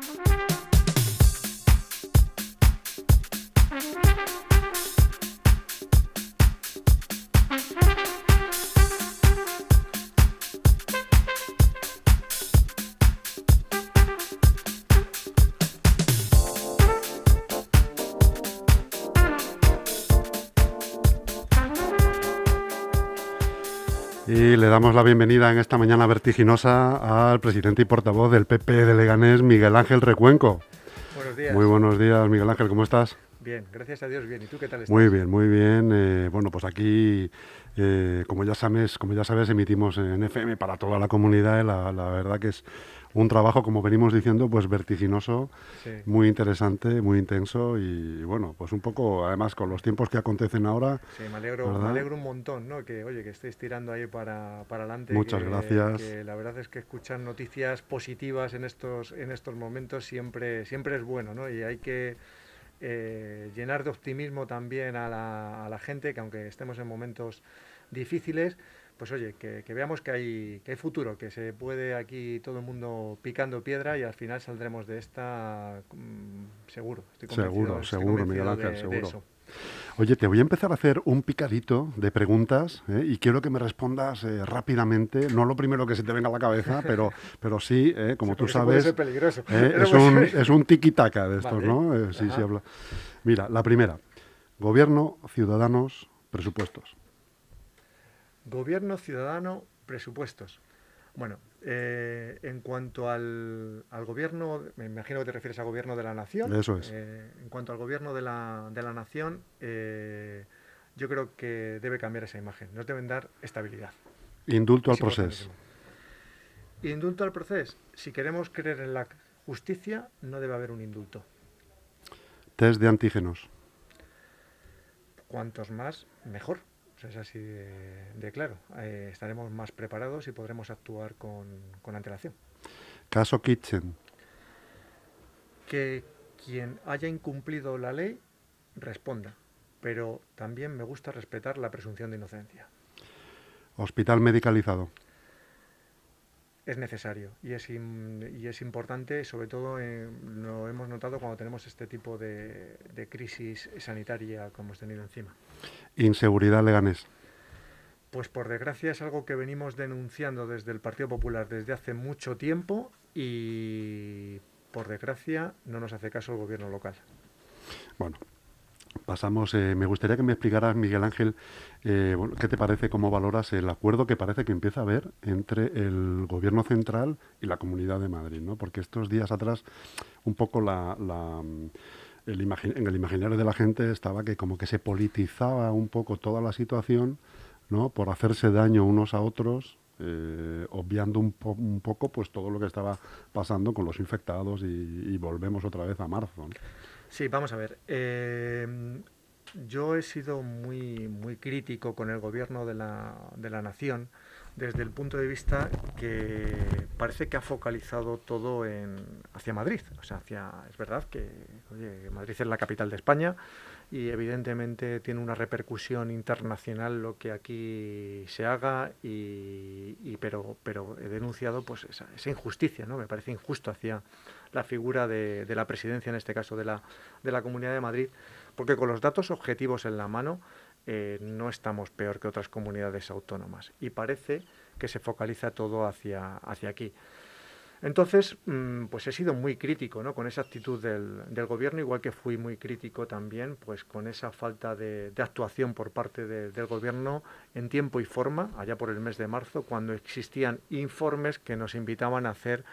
Y damos la bienvenida en esta mañana vertiginosa al presidente y portavoz del PP de Leganés, Miguel Ángel Recuenco. Buenos días. Muy buenos días, Miguel Ángel, ¿cómo estás? Bien, gracias a Dios, bien. ¿Y tú qué tal estás? Muy bien, muy bien. Eh, bueno, pues aquí, eh, como ya sabes, como ya sabes, emitimos en FM para toda la comunidad. y La, la verdad que es un trabajo, como venimos diciendo, pues vertiginoso, Sí. muy interesante, muy intenso y bueno, pues un poco, además, con los tiempos que acontecen ahora. Sí, me alegro, me alegro un montón, ¿no? Que, oye, que estéis tirando ahí para, para adelante. Muchas que- gracias. Que la verdad es que escuchar noticias positivas en estos, en estos momentos siempre, siempre es bueno, ¿no? Y hay que eh, llenar de optimismo también a la, a la gente, que aunque estemos en momentos difíciles, pues oye, que, que veamos que hay, que hay futuro, que se puede aquí todo el mundo picando piedra y al final saldremos de esta mm, seguro. Estoy Seguro, estoy seguro, Miguel Ángel, de- de seguro. eso. Oye, te voy a empezar a hacer un picadito de preguntas ¿eh? y quiero que me respondas eh, rápidamente, no lo primero que se te venga a la cabeza, pero, pero sí, ¿eh? como Sí, tú porque eso puede sabes, ser peligroso. Pero es, pues- un, es un tiki-taka de estos, Vale. ¿no? Sí, sí, habla. Mira, la primera, gobierno, ciudadanos, presupuestos. Gobierno ciudadano, presupuestos. Bueno, eh, en cuanto al, al gobierno, me imagino que te refieres al gobierno de la nación. Eso es. Eh, en cuanto al gobierno de la, de la nación, eh, yo creo que debe cambiar esa imagen. Nos deben dar estabilidad. Indulto al Es proceso. Indulto al proceso. Si queremos creer en la justicia, no debe haber un indulto. Test de antígenos. Cuantos más, mejor. O sea, es así de, de claro. Eh, estaremos más preparados y podremos actuar con, con antelación. Caso Kitchen. Que quien haya incumplido la ley responda. Pero también me gusta respetar la presunción de inocencia. Hospital medicalizado. Es necesario y es, y es importante, sobre todo eh, lo hemos notado cuando tenemos este tipo de, de crisis sanitaria como hemos tenido encima. Inseguridad leganés. Pues por desgracia es algo que venimos denunciando desde el Partido Popular desde hace mucho tiempo y por desgracia no nos hace caso el gobierno local. Bueno, pasamos. eh, me gustaría que me explicaras, Miguel Ángel, eh, qué te parece, cómo valoras el acuerdo que parece que empieza a haber entre el gobierno central y la Comunidad de Madrid, ¿no? Porque estos días atrás, un poco la, la, mm, el en el imaginario de la gente estaba que como que se politizaba un poco toda la situación, ¿no? Por hacerse daño unos a otros. eh, obviando un, po- un poco pues todo lo que estaba pasando con los infectados y, volvemos otra vez a marzo. Sí, vamos a ver. eh, yo he sido muy, muy crítico con el gobierno de la, de la nación desde el punto de vista que parece que ha focalizado todo en, hacia Madrid. O sea, hacia, es verdad que oye, Madrid es la capital de España y evidentemente tiene una repercusión internacional lo que aquí se haga y, y pero, pero he denunciado pues esa, esa injusticia, ¿no? Me parece injusto hacia la figura de, la presidencia, en este caso de la, de la Comunidad de Madrid, porque con los datos objetivos en la mano eh, no estamos peor que otras comunidades autónomas y parece que se focaliza todo hacia, hacia aquí. Entonces, mm, pues he sido muy crítico ¿no? con esa actitud del, del gobierno, igual que fui muy crítico también pues con esa falta de, actuación por parte de- del gobierno en tiempo y forma, allá por el mes de marzo, cuando existían informes que nos invitaban a hacer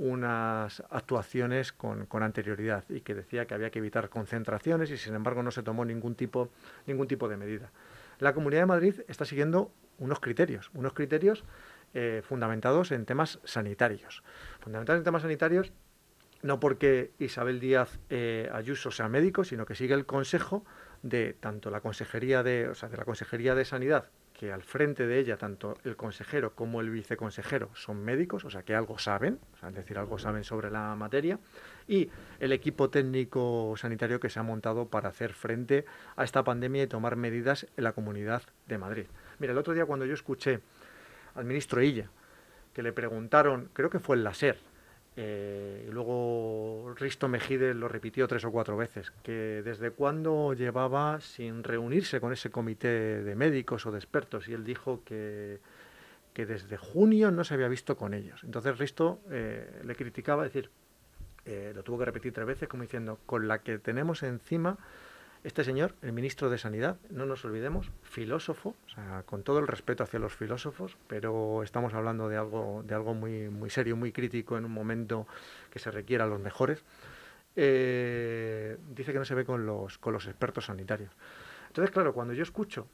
unas actuaciones con, con anterioridad y que decía que había que evitar concentraciones y sin embargo no se tomó ningún tipo, ningún tipo de medida. La Comunidad de Madrid está siguiendo unos criterios, unos criterios eh, fundamentados en temas sanitarios. Fundamentados en temas sanitarios no porque Isabel Díaz eh, Ayuso sea médico, sino que sigue el consejo de tanto la consejería de, o sea, de la consejería de sanidad, que al frente de ella tanto el consejero como el viceconsejero son médicos, o sea que algo saben, o sea, es decir, algo saben sobre la materia, y el equipo técnico sanitario que se ha montado para hacer frente a esta pandemia y tomar medidas en la Comunidad de Madrid. Mira, el otro día cuando yo escuché al ministro Illa, que le preguntaron, creo que fue en la SER, eh, y luego Risto Mejide lo repitió tres o cuatro veces, que desde cuándo llevaba sin reunirse con ese comité de médicos o de expertos, y él dijo que, que desde junio no se había visto con ellos. Entonces Risto eh, le criticaba, decir, eh, lo tuvo que repetir tres veces, como diciendo, con la que tenemos encima este señor, el ministro de Sanidad, no nos olvidemos, filósofo, con todo el respeto hacia los filósofos, pero estamos hablando de algo, de algo muy, muy serio, muy crítico en un momento que se requiera los mejores. Eh, dice que no se ve con los, con los expertos sanitarios. Entonces, claro, cuando yo escucho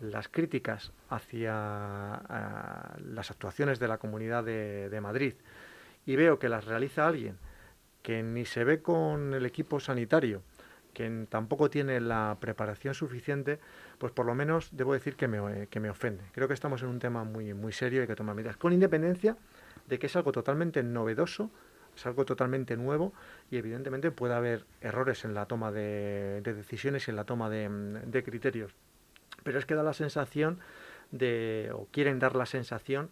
las críticas hacia las actuaciones de la Comunidad de Madrid y veo que las realiza alguien que ni se ve con el equipo sanitario, que tampoco tiene la preparación suficiente, pues por lo menos debo decir que me, que me ofende. Creo que estamos en un tema muy, muy serio y hay que tomar medidas, con independencia de que es algo totalmente novedoso, es algo totalmente nuevo y evidentemente puede haber errores en la toma de, decisiones y en la toma de, de criterios. Pero es que da la sensación de, o quieren dar la sensación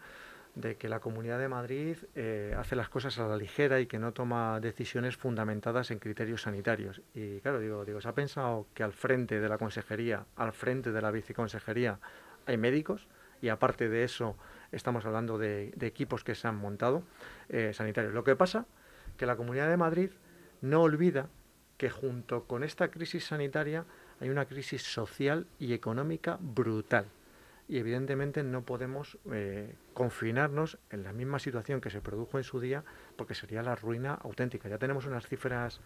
de que la Comunidad de Madrid eh, hace las cosas a la ligera y que no toma decisiones fundamentadas en criterios sanitarios. Y claro, digo, digo, ¿se ha pensado que al frente de la consejería, al frente de la viceconsejería, hay médicos? Y aparte de eso, estamos hablando de, equipos que se han montado eh, sanitarios. Lo que pasa que la Comunidad de Madrid no olvida que junto con esta crisis sanitaria hay una crisis social y económica brutal y evidentemente no podemos eh, confinarnos en la misma situación que se produjo en su día porque sería la ruina auténtica. Ya tenemos unas cifras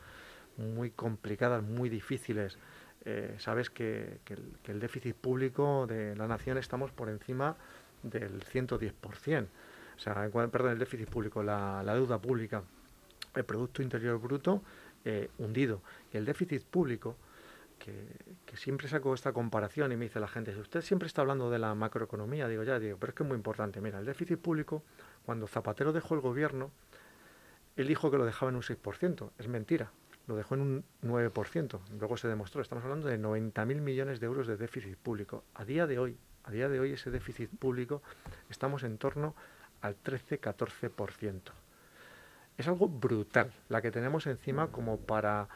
muy complicadas, muy difíciles. Eh, sabes que, el, déficit público de la nación estamos por encima del 110%. O sea, perdón, el déficit público, la, deuda pública, el Producto Interior Bruto eh, hundido. Y el déficit público que, siempre saco esta comparación y me dice la gente, usted siempre está hablando de la macroeconomía, digo, ya, digo, pero es que es muy importante. Mira, el déficit público, cuando Zapatero dejó el gobierno, él dijo que lo dejaba en un 6%. Es mentira, lo dejó en un 9%. Luego se demostró, estamos hablando de 90.000 millones de euros de déficit público. A día de hoy, a día de hoy ese déficit público estamos en torno al 13-14%. Es algo brutal la que tenemos encima como para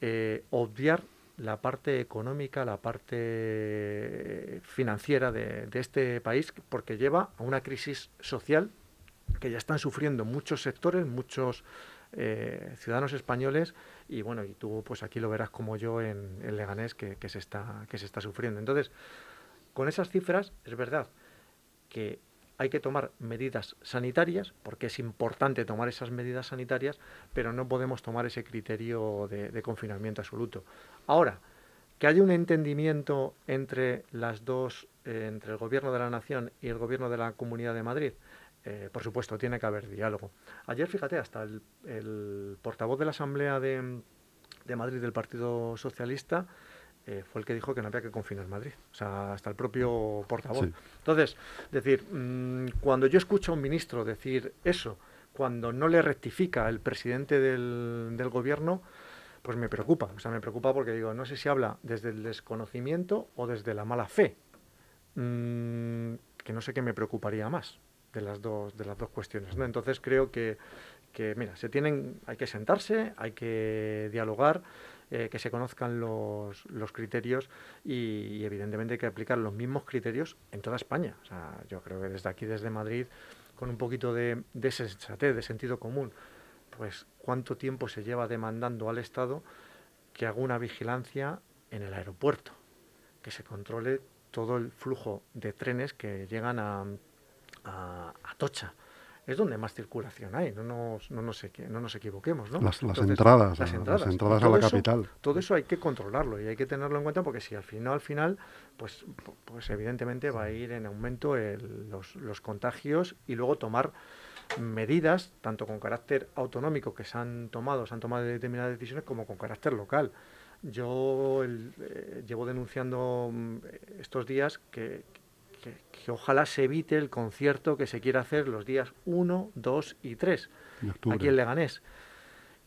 eh, obviar la parte económica, la parte financiera de, este país, porque lleva a una crisis social que ya están sufriendo muchos sectores, muchos eh, ciudadanos españoles, y bueno, y tú pues aquí lo verás como yo en, Leganés que, se está, que se está sufriendo. Entonces, con esas cifras, es verdad que hay que tomar medidas sanitarias, porque es importante tomar esas medidas sanitarias, pero no podemos tomar ese criterio de, confinamiento absoluto. Ahora, que haya un entendimiento entre las dos, eh, entre el gobierno de la nación y el gobierno de la Comunidad de Madrid, eh, por supuesto, tiene que haber diálogo. Ayer, fíjate, hasta el, portavoz de la Asamblea de, de Madrid del Partido Socialista eh, fue el que dijo que no había que confinar Madrid, o sea, hasta el propio portavoz. Entonces, decir, mm, cuando yo escucho a un ministro decir eso, cuando no le rectifica el presidente del, gobierno, pues me preocupa, o sea, me preocupa porque digo, no sé si habla desde el desconocimiento o desde la mala fe, mm, que no sé qué me preocuparía más de las dos, de las dos cuestiones, ¿no? Entonces creo que, que, mira, se tienen, hay que sentarse, hay que dialogar, eh, que se conozcan los, los criterios y, evidentemente hay que aplicar los mismos criterios en toda España. O sea, yo creo que desde aquí, desde Madrid, con un poquito de, de sensatez, de sentido común, pues cuánto tiempo se lleva demandando al Estado que haga una vigilancia en el aeropuerto, que se controle todo el flujo de trenes que llegan a, a, a Tocha es donde más circulación hay, no nos, no nos, no nos equivoquemos. ¿no? Las, entradas, las entradas, a la capital. Todo eso hay que controlarlo y hay que tenerlo en cuenta porque si al final, al final pues, pues evidentemente va a ir en aumento los, los contagios y luego tomar medidas, tanto con carácter autonómico que se han tomado, se han tomado determinadas decisiones, como con carácter local. Yo eh, llevo denunciando mm, estos días que, que, ojalá se evite el concierto que se quiera hacer los días 1, 2 y 3 aquí en Leganés.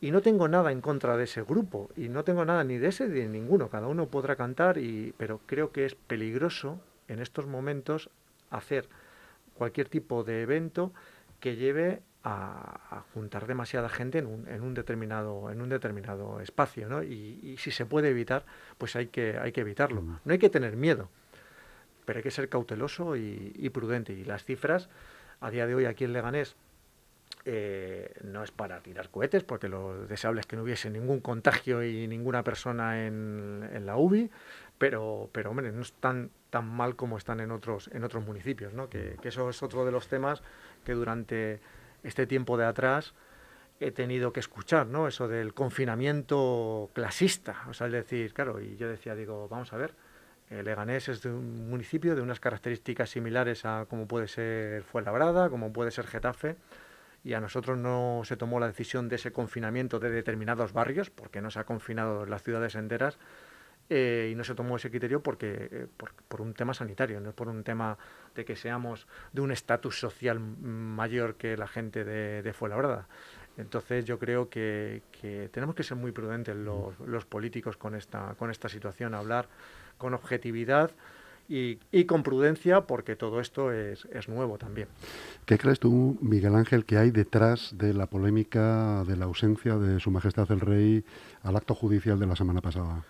Y no tengo nada en contra de ese grupo, y no tengo nada ni de ese ni de ninguno, cada uno podrá cantar, y, pero creo que es peligroso en estos momentos hacer cualquier tipo de evento que lleve a, juntar demasiada gente en un, en un, determinado en un determinado espacio ¿no? y, si se puede evitar pues hay que hay que evitarlo. No hay que tener miedo pero hay que ser cauteloso y, prudente y las cifras a día de hoy aquí en Leganés eh, no es para tirar cohetes, porque lo deseable es que no hubiese ningún contagio y ninguna persona en, en la UBI, pero, pero hombre, no están tan mal como están en otros, en otros municipios, ¿no? que, que eso es otro de los temas que durante este tiempo de atrás he tenido que escuchar, ¿no? Eso del confinamiento clasista, o sea, es decir, claro, y yo decía, digo, vamos a ver, Leganés es de un municipio de unas características similares a como puede ser Fuenlabrada, como puede ser Getafe, y a nosotros no se tomó la decisión de ese confinamiento de determinados barrios, porque no se ha confinado las ciudades enteras, eh, y no se tomó ese criterio porque eh, por, un tema sanitario, no por un tema de que seamos de un estatus social mayor que la gente de, de Fuenlabrada. Entonces yo creo que, tenemos que ser muy prudentes los, políticos con esta situación, hablar con objetividad y, con prudencia porque todo esto es, es, nuevo también. ¿Qué crees tú, Miguel Ángel, que hay detrás de la polémica de la ausencia de Su Majestad el Rey al acto judicial de la semana pasada?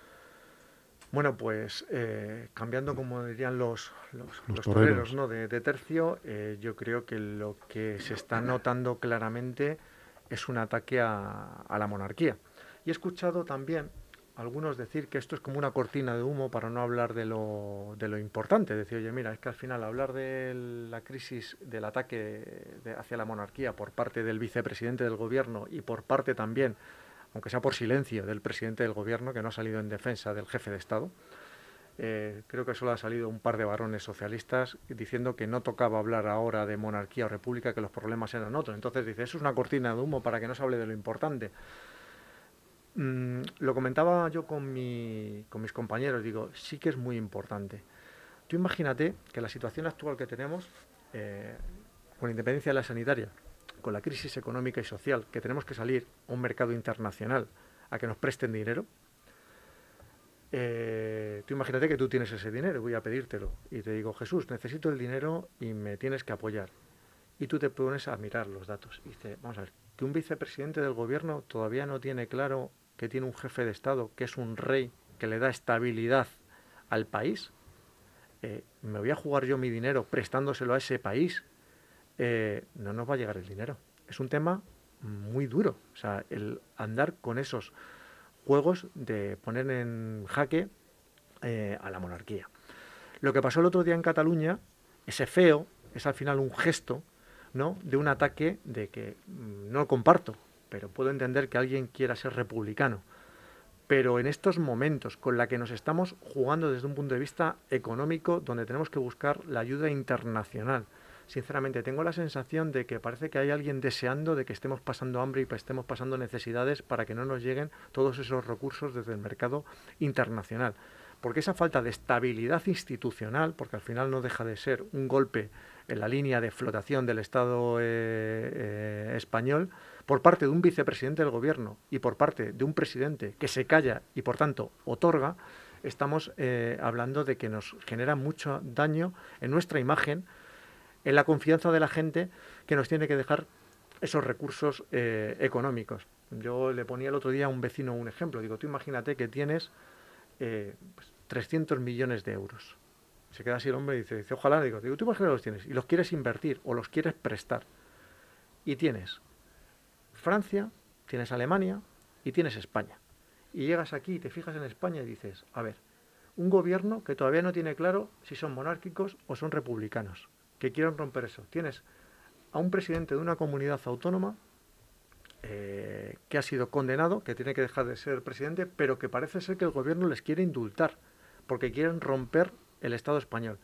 Bueno, pues eh, cambiando, como dirían los, los, toreros, ¿no? de, tercio, eh, yo creo que lo que se está notando claramente es un ataque a, la monarquía. Y he escuchado también algunos decir que esto es como una cortina de humo para no hablar de lo, de lo importante. Decir, oye, mira, es que al final hablar de la crisis, del ataque hacia la monarquía por parte del vicepresidente del gobierno y por parte también aunque sea por silencio, del presidente del gobierno, que no ha salido en defensa del jefe de Estado. Eh, creo que solo ha salido un par de varones socialistas diciendo que no tocaba hablar ahora de monarquía o república, que los problemas eran otros. Entonces dice, eso es una cortina de humo para que no se hable de lo importante. Mm, lo comentaba yo con, mi, con mis compañeros, digo, sí que es muy importante. Tú imagínate que la situación actual que tenemos, eh, con independencia de la sanitaria, con la crisis económica y social, que tenemos que salir a un mercado internacional a que nos presten dinero, eh, tú imagínate que tú tienes ese dinero, voy a pedírtelo, y te digo, Jesús, necesito el dinero y me tienes que apoyar. Y tú te pones a mirar los datos. Y dice, vamos a ver, que un vicepresidente del gobierno todavía no tiene claro que tiene un jefe de Estado, que es un rey, que le da estabilidad al país. Eh, ¿Me voy a jugar yo mi dinero prestándoselo a ese país eh, no nos va a llegar el dinero. Es un tema muy duro. O sea, el andar con esos juegos de poner en jaque eh, a la monarquía. Lo que pasó el otro día en Cataluña, ese feo, es al final un gesto ¿no? de un ataque de que mm, no lo comparto, pero puedo entender que alguien quiera ser republicano. Pero en estos momentos, con la que nos estamos jugando desde un punto de vista económico, donde tenemos que buscar la ayuda internacional, sinceramente tengo la sensación de que parece que hay alguien deseando de que estemos pasando hambre y estemos pasando necesidades para que no nos lleguen todos esos recursos desde el mercado internacional. Porque esa falta de estabilidad institucional, porque al final no deja de ser un golpe en la línea de flotación del Estado eh, eh, español, por parte de un vicepresidente del gobierno y por parte de un presidente que se calla y por tanto otorga, estamos eh, hablando de que nos genera mucho daño en nuestra imagen en la confianza de la gente que nos tiene que dejar esos recursos eh, económicos. Yo le ponía el otro día a un vecino un ejemplo. Digo, tú imagínate que tienes 300 eh, millones de euros. Se queda así el hombre y dice, dice ojalá, digo, digo, tú imagínate los tienes y los quieres invertir o los quieres prestar. Y tienes Francia, tienes Alemania y tienes España. Y llegas aquí y te fijas en España y dices, a ver, un gobierno que todavía no tiene claro si son monárquicos o son republicanos que quieran romper eso. Tienes a un presidente de una comunidad autónoma eh, que ha sido condenado, que tiene que dejar de ser presidente, pero que parece ser que el gobierno les quiere indultar, porque quieren romper el Estado español.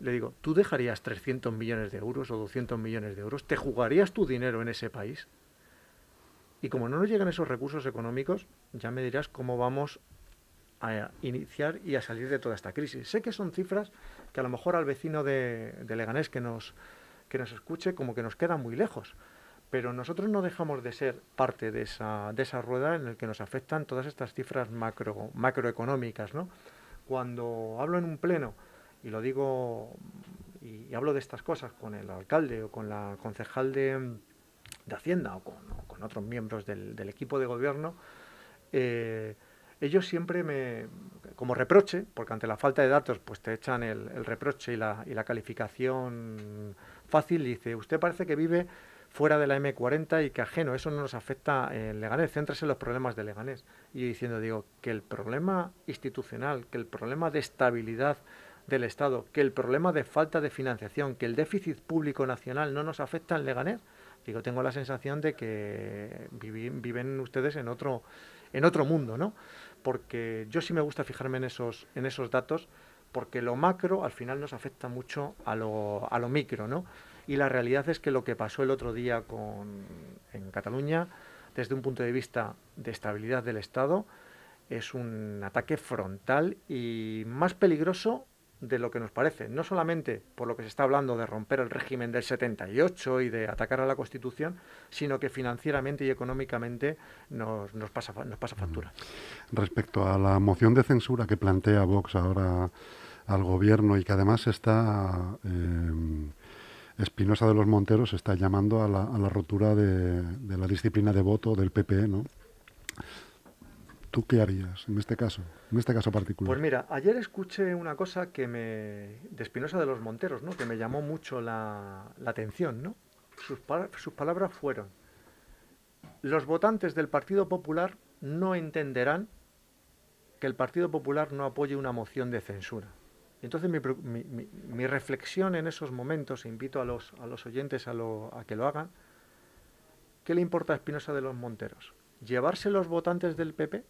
Le digo, ¿tú dejarías 300 millones de euros o 200 millones de euros? ¿Te jugarías tu dinero en ese país? Y como no nos llegan esos recursos económicos, ya me dirás cómo vamos a iniciar y a salir de toda esta crisis. Sé que son cifras que a lo mejor al vecino de, Leganés que nos, que nos escuche como que nos queda muy lejos, pero nosotros no dejamos de ser parte de esa, de esa rueda en la que nos afectan todas estas cifras macro, macroeconómicas. ¿no? Cuando hablo en un pleno, y lo digo y, hablo de estas cosas con el alcalde o con la concejal de, Hacienda o con, otros miembros del, equipo de gobierno, eh, ellos siempre me, como reproche, porque ante la falta de datos, pues te echan el, reproche y la, y la, calificación fácil, dice, usted parece que vive fuera de la M40 y que ajeno, eso no nos afecta en Leganés, céntrese en los problemas de Leganés. Y diciendo, digo, que el problema institucional, que el problema de estabilidad del Estado, que el problema de falta de financiación, que el déficit público nacional no nos afecta en Leganés, digo, tengo la sensación de que viven ustedes en otro, en otro mundo, ¿no? Porque yo sí me gusta fijarme en esos, en esos datos, porque lo macro al final nos afecta mucho a lo, a lo micro, ¿no? Y la realidad es que lo que pasó el otro día con, en Cataluña, desde un punto de vista de estabilidad del Estado, es un ataque frontal y más peligroso de lo que nos parece, no solamente por lo que se está hablando de romper el régimen del 78 y de atacar a la Constitución, sino que financieramente y económicamente nos, nos, pasa, nos pasa factura. Respecto a la moción de censura que plantea Vox ahora al gobierno y que además está eh, Espinosa de los Monteros está llamando a la, a la rotura de, de, la disciplina de voto del PP, ¿no? ¿Tú qué harías en este caso, en este caso particular? Pues mira, ayer escuché una cosa que me de Espinosa de los Monteros, ¿no? Que me llamó mucho la, la atención, ¿no? Sus, sus palabras fueron: los votantes del Partido Popular no entenderán que el Partido Popular no apoye una moción de censura. Entonces mi, mi, mi, reflexión en esos momentos, invito a los, a los oyentes a, lo, a que lo hagan, ¿qué le importa a Espinosa de los Monteros? ¿Llevarse los votantes del PP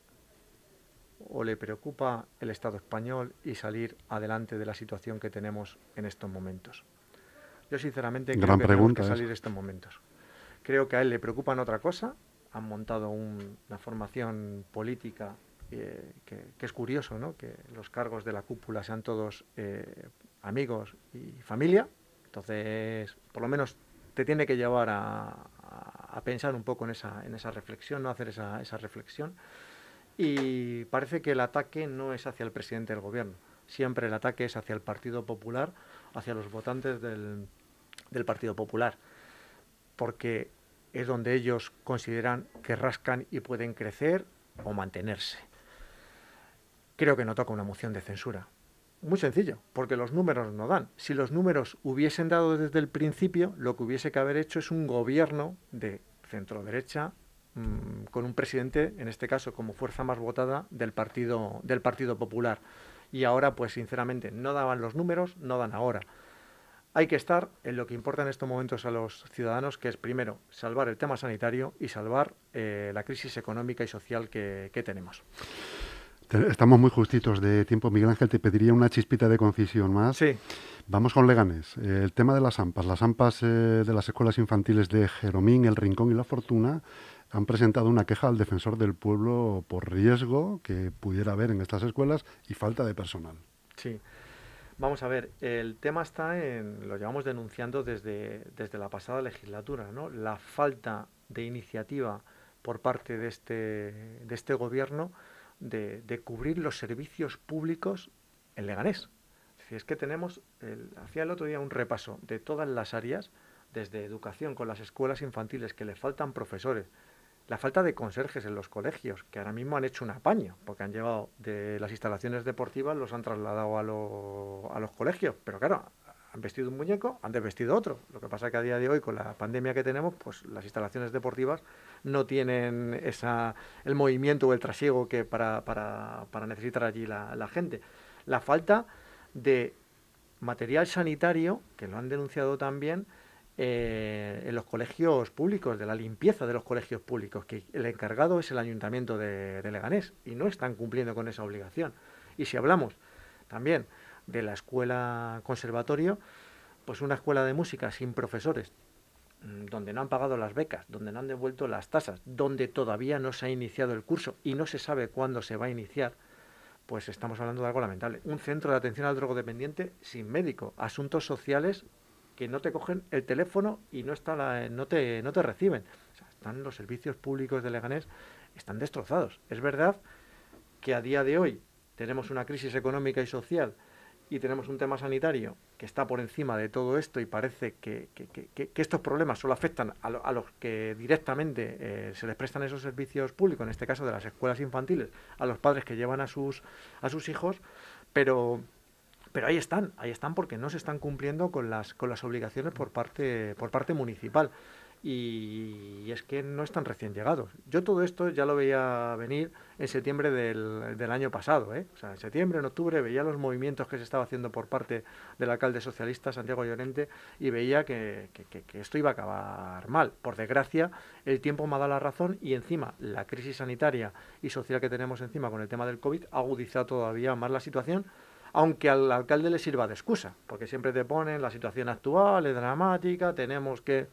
o le preocupa el Estado español y salir adelante de la situación que tenemos en estos momentos? Yo sinceramente creo que tenemos que salir de estos momentos. Creo que a él le preocupan otra cosa. Han montado una formación política eh, que, es curioso, ¿no? Que los cargos de la cúpula sean todos eh, amigos y familia. Entonces, por lo menos te tiene que llevar a, a pensar un poco en esa, en esa reflexión, no hacer esa, esa reflexión. Y parece que el ataque no es hacia el presidente del gobierno, siempre el ataque es hacia el Partido Popular, hacia los votantes del, Partido Popular, porque es donde ellos consideran que rascan y pueden crecer o mantenerse. Creo que no toca una moción de censura. Muy sencillo, porque los números no dan. Si los números hubiesen dado desde el principio, lo que hubiese que haber hecho es un gobierno de centro derecha Mm, con un presidente, en este caso como fuerza más votada del Partido, del partido Popular. Y ahora, pues sinceramente, no daban los números, no dan ahora. Hay que estar en lo que importa en estos momentos a los ciudadanos, que es primero salvar el tema sanitario y salvar eh, la crisis económica y social que, tenemos. Estamos muy justitos de tiempo. Miguel Ángel, te pediría una chispita de concisión más. Sí. Vamos con Leganes. el tema de las AMPAs. Las AMPAs eh, de las escuelas infantiles de Jeromín, El Rincón y La Fortuna han presentado una queja al defensor del pueblo por riesgo que pudiera haber en estas escuelas y falta de personal. Sí. Vamos a ver, el tema está en, lo llevamos denunciando desde, desde la pasada legislatura, ¿no? La falta de iniciativa por parte de este, de este gobierno de, de cubrir los servicios públicos en Leganés. Es es que tenemos, el, hacía el otro día un repaso de todas las áreas, desde educación con las escuelas infantiles, que le faltan profesores, la falta de conserjes en los colegios, que ahora mismo han hecho un apaño, porque han llevado de las instalaciones deportivas, los han trasladado a, a los colegios, pero claro, han vestido un muñeco, han desvestido otro. Lo que pasa es que a día de hoy, con la pandemia que tenemos, pues las instalaciones deportivas no tienen esa, el movimiento o el trasiego que para, para, para necesitar allí la, la gente. La falta de material sanitario, que lo han denunciado también, eh, en los colegios públicos, de la limpieza de los colegios públicos, que el encargado es el ayuntamiento de, Leganés y no están cumpliendo con esa obligación. Y si hablamos también de la escuela conservatorio, pues una escuela de música sin profesores, mm, donde no han pagado las becas, donde no han devuelto las tasas, donde todavía no se ha iniciado el curso y no se sabe cuándo se va a iniciar, pues estamos hablando de algo lamentable. Un centro de atención al drogodependiente sin médico, asuntos sociales que no te cogen el teléfono y no, está no, te, no te reciben. están los servicios públicos de Leganés, están destrozados. Es verdad que a día de hoy tenemos una crisis económica y social y tenemos un tema sanitario que está por encima de todo esto y parece que, estos problemas solo afectan a, los que directamente eh, se les prestan esos servicios públicos, en este caso de las escuelas infantiles, a los padres que llevan a sus, a sus hijos, pero, pero ahí están, ahí están porque no se están cumpliendo con las, con las obligaciones por parte, por parte municipal y es que no están recién llegados. Yo todo esto ya lo veía venir en septiembre del, del, año pasado. ¿eh? O sea, en septiembre, en octubre, veía los movimientos que se estaba haciendo por parte del alcalde socialista Santiago Llorente y veía que, que, esto iba a acabar mal. Por desgracia, el tiempo me ha dado la razón y encima la crisis sanitaria y social que tenemos encima con el tema del COVID ha agudizado todavía más la situación aunque al alcalde le sirva de excusa, porque siempre te ponen la situación actual es dramática, tenemos que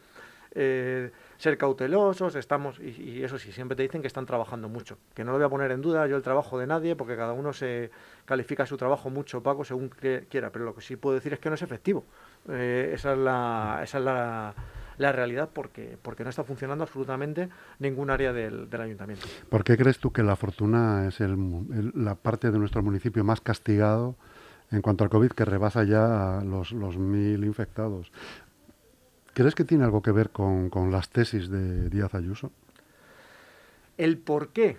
eh, ser cautelosos, estamos, y, eso sí, siempre te dicen que están trabajando mucho, que no lo voy a poner en duda yo el trabajo de nadie, porque cada uno se califica su trabajo mucho opaco según quiera, pero lo que sí puedo decir es que no es efectivo. Eh, esa es la, esa es la, la realidad porque, porque no está funcionando absolutamente ningún área del, del ayuntamiento. ¿Por qué crees tú que la fortuna es el, la parte de nuestro municipio más castigado en cuanto al COVID que rebasa ya los, los mil infectados? ¿Crees que tiene algo que ver con, las tesis de Díaz Ayuso? El por qué.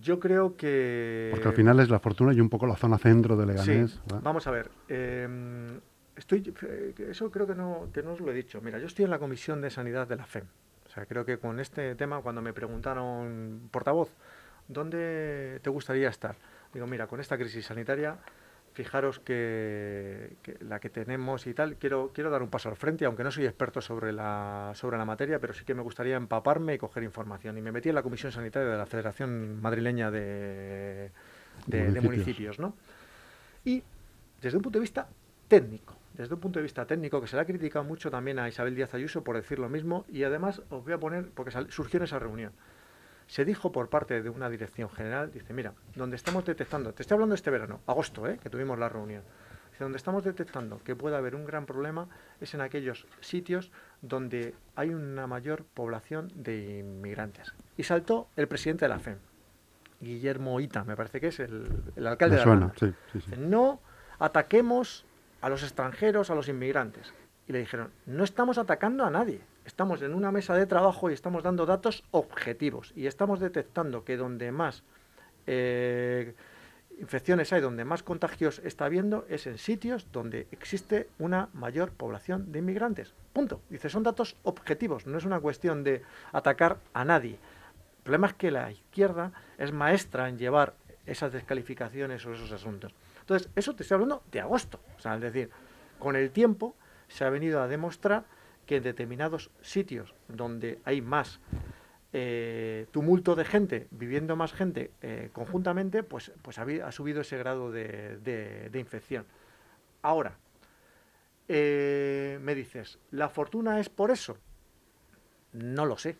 Yo creo que... Porque al final es la fortuna y un poco la zona centro de Leganés. Vamos a ver. Em, estoy, eh, eso creo que no, que no os lo he dicho. Mira, yo estoy en la Comisión de Sanidad de la FEM. O sea, creo que con este tema, cuando me preguntaron, portavoz, ¿dónde te gustaría estar? Digo, mira, con esta crisis sanitaria fijaros que, la que tenemos y tal, quiero, quiero dar un paso al frente, aunque no soy experto sobre la, sobre la materia, pero sí que me gustaría empaparme y coger información. Y me metí en la Comisión Sanitaria de la Federación Madrileña de, municipios. municipios, ¿no? Y desde un punto de vista técnico, desde un punto de vista técnico, que se le ha criticado mucho también a Isabel Díaz Ayuso por decir lo mismo, y además os voy a poner, porque surgió en esa reunión, se dijo por parte de una dirección general, dice, mira, donde estamos detectando, te estoy hablando este verano, agosto, ¿eh? que tuvimos la reunión, dice, donde estamos detectando que puede haber un gran problema es en aquellos sitios donde hay una mayor población de inmigrantes. Y saltó el presidente de la FEM, Guillermo Ita, me parece que es el, alcalde de la sí, No ataquemos a los extranjeros, a los inmigrantes. Y le dijeron, no estamos atacando a nadie. Estamos en una mesa de trabajo y estamos dando datos objetivos y estamos detectando que donde más eh, infecciones hay, donde más contagios está habiendo, es en sitios donde existe una mayor población de inmigrantes. Punto. Dice, son datos objetivos, no es una cuestión de atacar a nadie. El problema es que la izquierda es maestra en llevar esas descalificaciones o esos asuntos. Entonces, eso te estoy hablando de agosto. O sea, es decir, con el tiempo se ha venido a demostrar que en determinados sitios donde hay más eh, tumulto de gente, viviendo más gente eh, conjuntamente, pues, pues ha, subido ese grado de, infección. Ahora, eh, me dices, ¿la fortuna es por eso? No lo sé.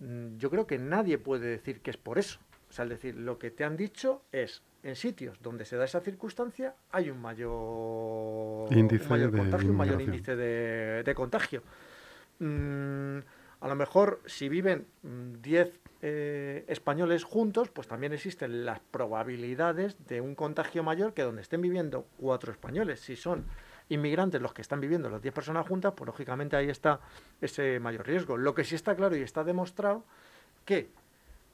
Mm, yo creo que nadie puede decir que es por eso. O sea, es decir, lo que te han dicho es, en sitios donde se da esa circunstancia hay un mayor, índice mayor contagio, un mayor índice de, contagio. Mm, a lo mejor si viven 10 mm, eh, españoles juntos, pues también existen las probabilidades de un contagio mayor que donde estén viviendo cuatro españoles. Si son inmigrantes los que están viviendo las 10 personas juntas, pues lógicamente ahí está ese mayor riesgo. Lo que sí está claro y está demostrado que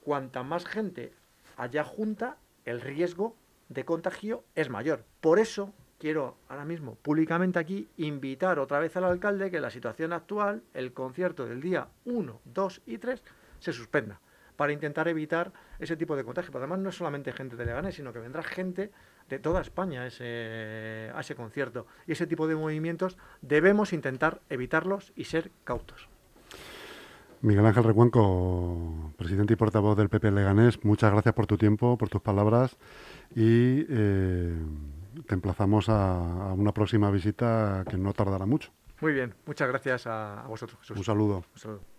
cuanta más gente haya junta, el riesgo de contagio es mayor. Por eso quiero ahora mismo públicamente aquí invitar otra vez al alcalde que la situación actual, el concierto del día 1, 2 y 3, se suspenda para intentar evitar ese tipo de contagio. Además no es solamente gente de Leganés, sino que vendrá gente de toda España ese, a ese concierto. Y ese tipo de movimientos debemos intentar evitarlos y ser cautos. Miguel Ángel Recuenco, presidente y portavoz del PP Leganés, muchas gracias por tu tiempo, por tus palabras y eh, te emplazamos a, una próxima visita que no tardará mucho. Muy bien, muchas gracias a, vosotros. Un saludo. Un saludo.